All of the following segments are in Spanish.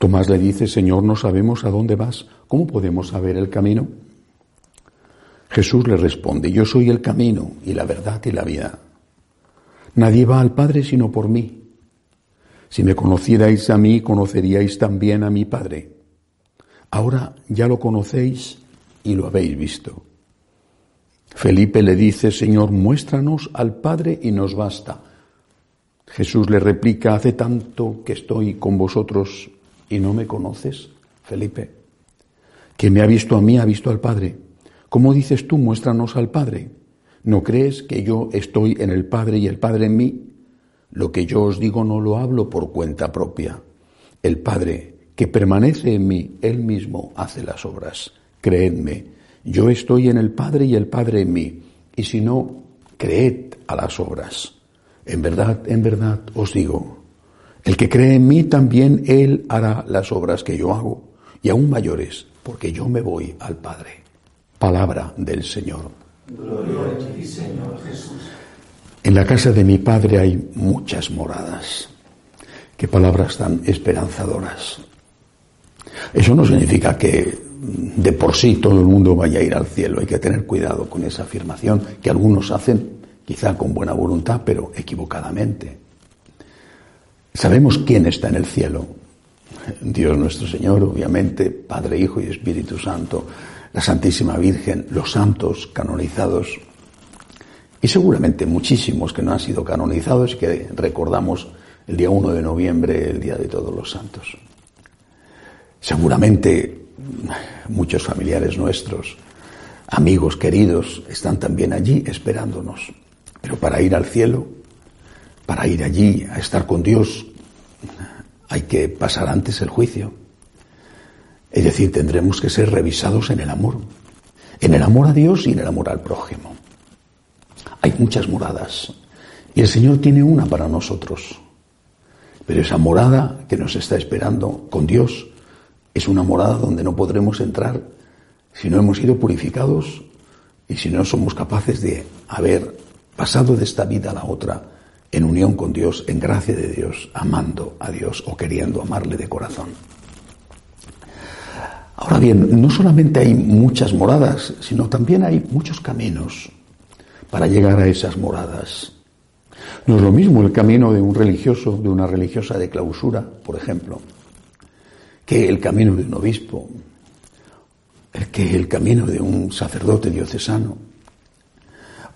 Tomás le dice, Señor, no sabemos a dónde vas, ¿cómo podemos saber el camino? Jesús le responde, yo soy el camino y la verdad y la vida. Nadie va al Padre sino por mí. Si me conocierais a mí, conoceríais también a mi Padre. Ahora ya lo conocéis y lo habéis visto. Felipe le dice, Señor, muéstranos al Padre y nos basta. Jesús le replica, hace tanto que estoy con vosotros y no me conoces, Felipe. Que me ha visto a mí, ha visto al Padre. ¿Cómo dices tú, muéstranos al Padre? ¿No crees que yo estoy en el Padre y el Padre en mí? Lo que yo os digo no lo hablo por cuenta propia. El Padre que permanece en mí, Él mismo hace las obras. Creedme, yo estoy en el Padre y el Padre en mí. Y si no, creed a las obras. En verdad, en verdad os digo, el que cree en mí también él hará las obras que yo hago, y aún mayores, porque yo me voy al Padre. Palabra del Señor. Gloria a ti, Señor Jesús. En la casa de mi Padre hay muchas moradas. Qué palabras tan esperanzadoras. Eso no significa que de por sí todo el mundo vaya a ir al cielo. Hay que tener cuidado con esa afirmación que algunos hacen quizá con buena voluntad, pero equivocadamente. Sabemos quién está en el cielo. Dios nuestro Señor, obviamente, Padre, Hijo y Espíritu Santo, la Santísima Virgen, los santos canonizados y seguramente muchísimos que no han sido canonizados y que recordamos el día 1 de noviembre, el Día de Todos los Santos. Seguramente muchos familiares nuestros, amigos queridos, están también allí esperándonos. Pero para ir al cielo, para ir allí a estar con Dios, hay que pasar antes el juicio. Es decir, tendremos que ser revisados en el amor, en el amor a Dios y en el amor al prójimo. Hay muchas moradas y el Señor tiene una para nosotros. Pero esa morada que nos está esperando con Dios es una morada donde no podremos entrar si no hemos sido purificados y si no somos capaces de haber pasado de esta vida a la otra en unión con Dios, en gracia de Dios, amando a Dios o queriendo amarle de corazón. Ahora bien, no solamente hay muchas moradas, sino también hay muchos caminos para llegar a esas moradas. No es lo mismo el camino de un religioso, de una religiosa de clausura, por ejemplo, que el camino de un obispo, que el camino de un sacerdote diocesano,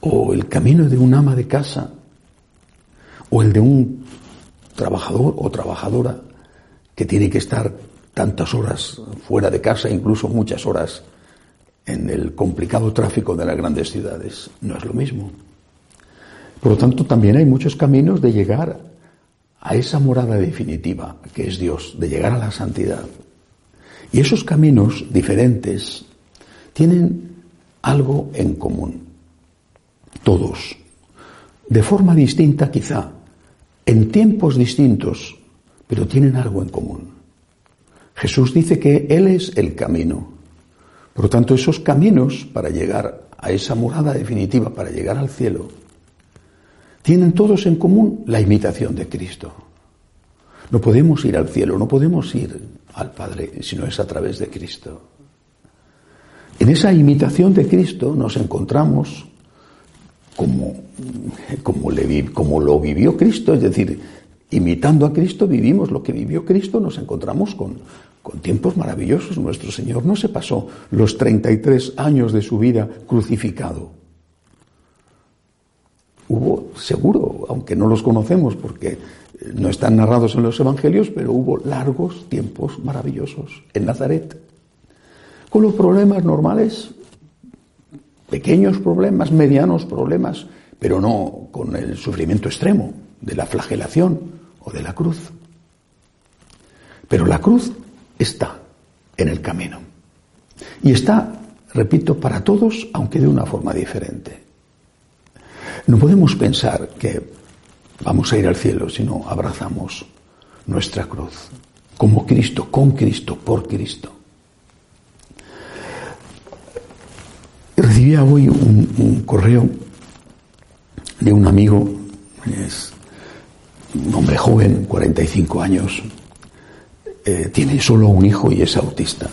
o el camino de un ama de casa, o el de un trabajador o trabajadora que tiene que estar tantas horas fuera de casa, incluso muchas horas en el complicado tráfico de las grandes ciudades. No es lo mismo. Por lo tanto, también hay muchos caminos de llegar a esa morada definitiva, que es Dios, de llegar a la santidad. Y esos caminos diferentes tienen algo en común todos, de forma distinta quizá, en tiempos distintos, pero tienen algo en común. Jesús dice que Él es el camino. Por lo tanto, esos caminos para llegar a esa morada definitiva, para llegar al cielo, tienen todos en común la imitación de Cristo. No podemos ir al cielo, no podemos ir al Padre si no es a través de Cristo. En esa imitación de Cristo nos encontramos como, como, lo vivió Cristo, es decir, imitando a Cristo vivimos lo que vivió Cristo, nos encontramos con, con tiempos maravillosos. Nuestro Señor no se pasó los 33 años de su vida crucificado. Hubo, seguro, aunque no los conocemos porque no están narrados en los evangelios, pero hubo largos tiempos maravillosos en Nazaret. Con los problemas normales pequeños problemas, medianos problemas, pero no con el sufrimiento extremo de la flagelación o de la cruz. Pero la cruz está en el camino. Y está, repito, para todos, aunque de una forma diferente. No podemos pensar que vamos a ir al cielo si no abrazamos nuestra cruz, como Cristo, con Cristo, por Cristo. Hoy un, correo de un amigo, es un hombre joven, 45 años, eh, tiene solo un hijo y es autista.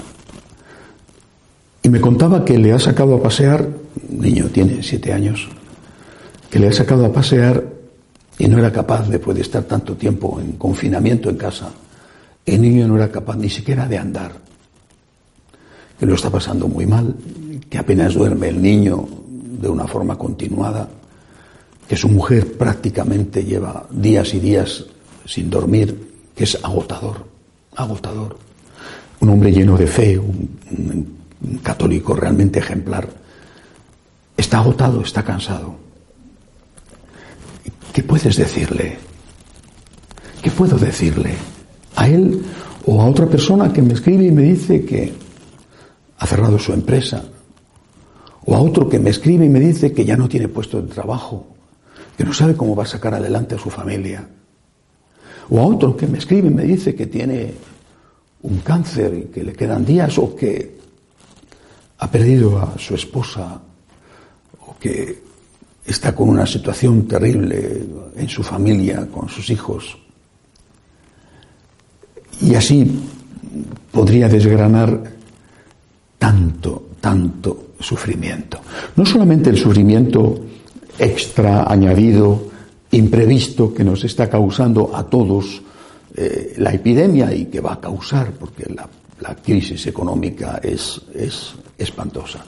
Y me contaba que le ha sacado a pasear, un niño tiene siete años, que le ha sacado a pasear y no era capaz, después de estar tanto tiempo en confinamiento en casa, el niño no era capaz ni siquiera de andar, que lo está pasando muy mal, que apenas duerme el niño de una forma continuada, que su mujer prácticamente lleva días y días sin dormir, que es agotador, agotador. Un hombre lleno de fe, un, católico realmente ejemplar, está agotado, está cansado. ¿Qué puedes decirle? ¿Qué puedo decirle? A él o a otra persona que me escribe y me dice que ha cerrado su empresa, o a otro que me escribe y me dice que ya no tiene puesto de trabajo, que no sabe cómo va a sacar adelante a su familia. O a otro que me escribe y me dice que tiene un cáncer y que le quedan días o que ha perdido a su esposa o que está con una situación terrible en su familia, con sus hijos. Y así podría desgranar tanto, tanto sufrimiento. No solamente el sufrimiento extra, añadido, imprevisto que nos está causando a todos eh, la epidemia y que va a causar, porque la, crisis económica es, es espantosa,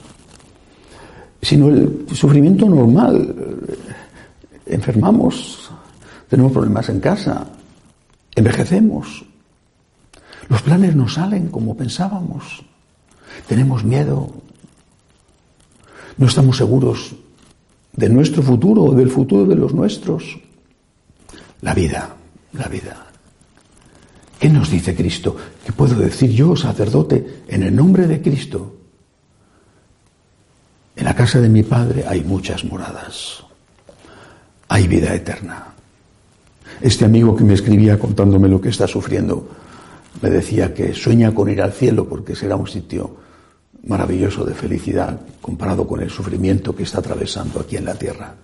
sino el sufrimiento normal. Enfermamos, tenemos problemas en casa, envejecemos, los planes no salen como pensábamos, tenemos miedo, no estamos seguros de nuestro futuro o del futuro de los nuestros. La vida, la vida. ¿Qué nos dice Cristo? ¿Qué puedo decir yo, sacerdote, en el nombre de Cristo? En la casa de mi Padre hay muchas moradas. Hay vida eterna. Este amigo que me escribía contándome lo que está sufriendo, me decía que sueña con ir al cielo porque será un sitio maravilloso de felicidad comparado con el sufrimiento que está atravesando aquí en la tierra.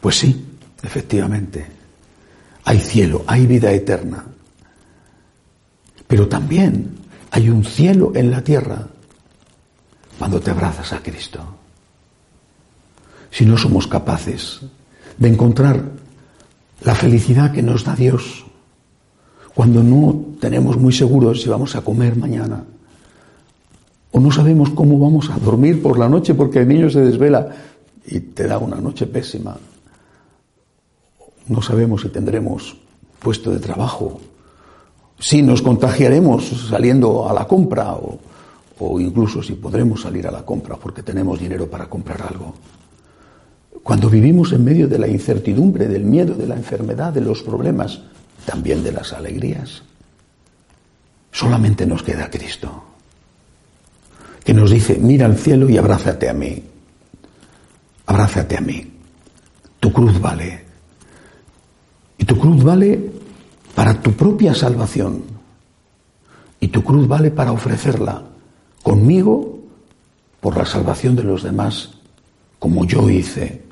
Pues sí, efectivamente, hay cielo, hay vida eterna, pero también hay un cielo en la tierra cuando te abrazas a Cristo. Si no somos capaces de encontrar la felicidad que nos da Dios, cuando no tenemos muy seguros si vamos a comer mañana, o no sabemos cómo vamos a dormir por la noche porque el niño se desvela y te da una noche pésima. No sabemos si tendremos puesto de trabajo, si nos contagiaremos saliendo a la compra o, o incluso si podremos salir a la compra porque tenemos dinero para comprar algo. Cuando vivimos en medio de la incertidumbre, del miedo, de la enfermedad, de los problemas, también de las alegrías, solamente nos queda Cristo que nos dice, mira al cielo y abrázate a mí. Abrázate a mí. Tu cruz vale. Y tu cruz vale para tu propia salvación. Y tu cruz vale para ofrecerla conmigo por la salvación de los demás, como yo hice.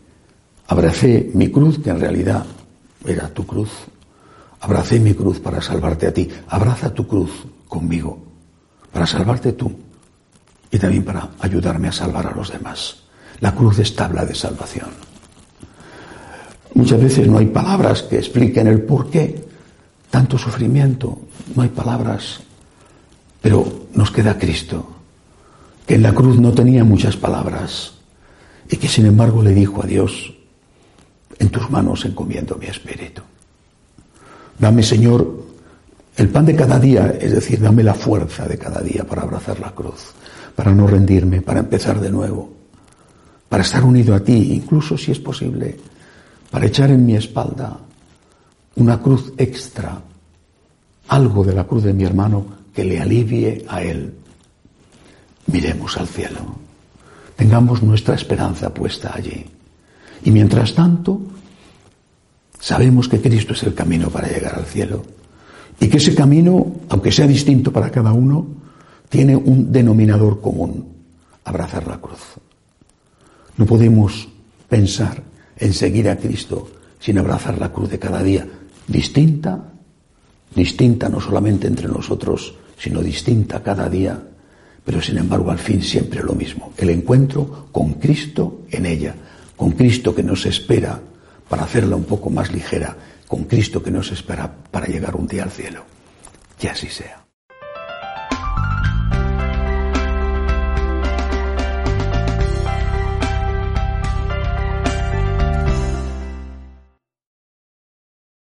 Abracé mi cruz, que en realidad era tu cruz. Abracé mi cruz para salvarte a ti. Abraza tu cruz conmigo, para salvarte tú y también para ayudarme a salvar a los demás. La cruz es tabla de salvación. Muchas veces no hay palabras que expliquen el por qué tanto sufrimiento, no hay palabras, pero nos queda Cristo, que en la cruz no tenía muchas palabras y que sin embargo le dijo a Dios, en tus manos encomiendo mi espíritu. Dame, Señor, el pan de cada día, es decir, dame la fuerza de cada día para abrazar la cruz para no rendirme, para empezar de nuevo, para estar unido a ti, incluso si es posible, para echar en mi espalda una cruz extra, algo de la cruz de mi hermano que le alivie a Él. Miremos al cielo, tengamos nuestra esperanza puesta allí. Y mientras tanto, sabemos que Cristo es el camino para llegar al cielo y que ese camino, aunque sea distinto para cada uno, tiene un denominador común, abrazar la cruz. No podemos pensar en seguir a Cristo sin abrazar la cruz de cada día, distinta, distinta no solamente entre nosotros, sino distinta cada día, pero sin embargo al fin siempre lo mismo, el encuentro con Cristo en ella, con Cristo que nos espera para hacerla un poco más ligera, con Cristo que nos espera para llegar un día al cielo. Que así sea.